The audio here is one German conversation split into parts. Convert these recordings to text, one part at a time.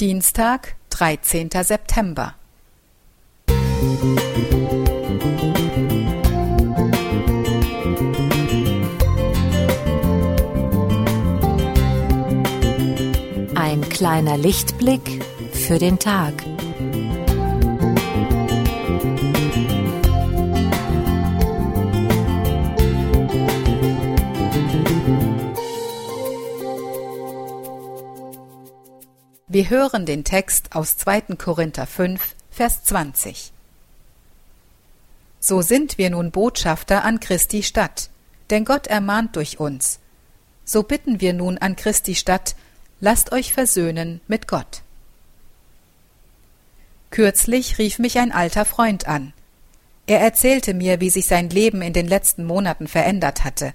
Dienstag, 13. September. Ein kleiner Lichtblick für den Tag. Wir hören den Text aus 2. Korinther 5, Vers 20. So sind wir nun Botschafter an Christi Stadt, denn Gott ermahnt durch uns. So bitten wir nun an Christi Stadt, lasst euch versöhnen mit Gott. Kürzlich rief mich ein alter Freund an. Er erzählte mir, wie sich sein Leben in den letzten Monaten verändert hatte.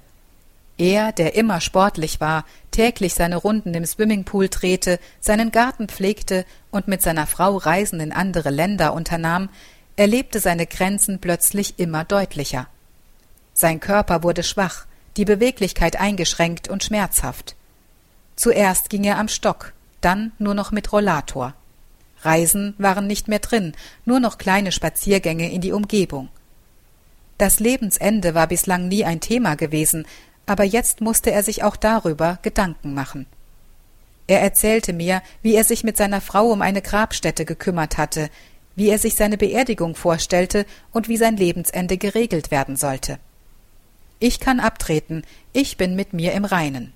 Er, der immer sportlich war, täglich seine Runden im Swimmingpool drehte, seinen Garten pflegte und mit seiner Frau Reisen in andere Länder unternahm, erlebte seine Grenzen plötzlich immer deutlicher. Sein Körper wurde schwach, die Beweglichkeit eingeschränkt und schmerzhaft. Zuerst ging er am Stock, dann nur noch mit Rollator. Reisen waren nicht mehr drin, nur noch kleine Spaziergänge in die Umgebung. Das Lebensende war bislang nie ein Thema gewesen, aber jetzt musste er sich auch darüber Gedanken machen. Er erzählte mir, wie er sich mit seiner Frau um eine Grabstätte gekümmert hatte, wie er sich seine Beerdigung vorstellte und wie sein Lebensende geregelt werden sollte. Ich kann abtreten, ich bin mit mir im Reinen.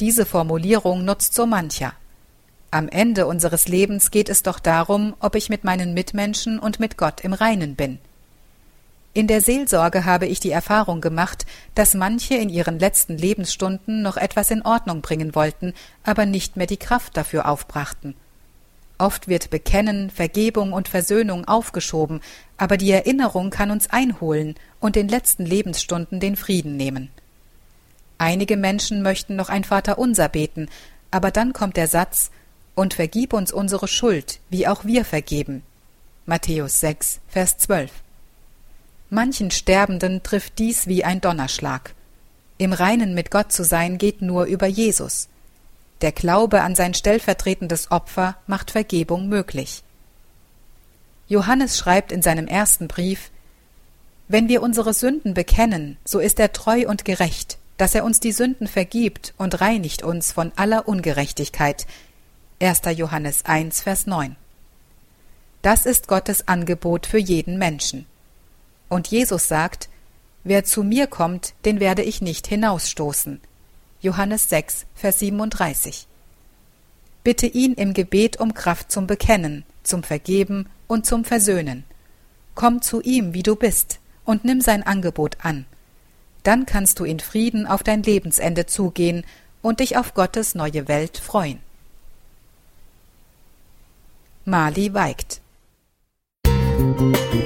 Diese Formulierung nutzt so mancher. Am Ende unseres Lebens geht es doch darum, ob ich mit meinen Mitmenschen und mit Gott im Reinen bin. In der Seelsorge habe ich die Erfahrung gemacht, dass manche in ihren letzten Lebensstunden noch etwas in Ordnung bringen wollten, aber nicht mehr die Kraft dafür aufbrachten. Oft wird Bekennen, Vergebung und Versöhnung aufgeschoben, aber die Erinnerung kann uns einholen und den letzten Lebensstunden den Frieden nehmen. Einige Menschen möchten noch ein Vaterunser beten, aber dann kommt der Satz Und vergib uns unsere Schuld, wie auch wir vergeben. Matthäus 6, Vers 12. Manchen Sterbenden trifft dies wie ein Donnerschlag. Im Reinen mit Gott zu sein geht nur über Jesus. Der Glaube an sein stellvertretendes Opfer macht Vergebung möglich. Johannes schreibt in seinem ersten Brief Wenn wir unsere Sünden bekennen, so ist er treu und gerecht, dass er uns die Sünden vergibt und reinigt uns von aller Ungerechtigkeit. 1. Johannes 1, Vers 9. Das ist Gottes Angebot für jeden Menschen. Und Jesus sagt, Wer zu mir kommt, den werde ich nicht hinausstoßen. Johannes 6, Vers 37. Bitte ihn im Gebet um Kraft zum Bekennen, zum Vergeben und zum Versöhnen. Komm zu ihm, wie du bist, und nimm sein Angebot an. Dann kannst du in Frieden auf dein Lebensende zugehen und dich auf Gottes neue Welt freuen. Mali weigt. Musik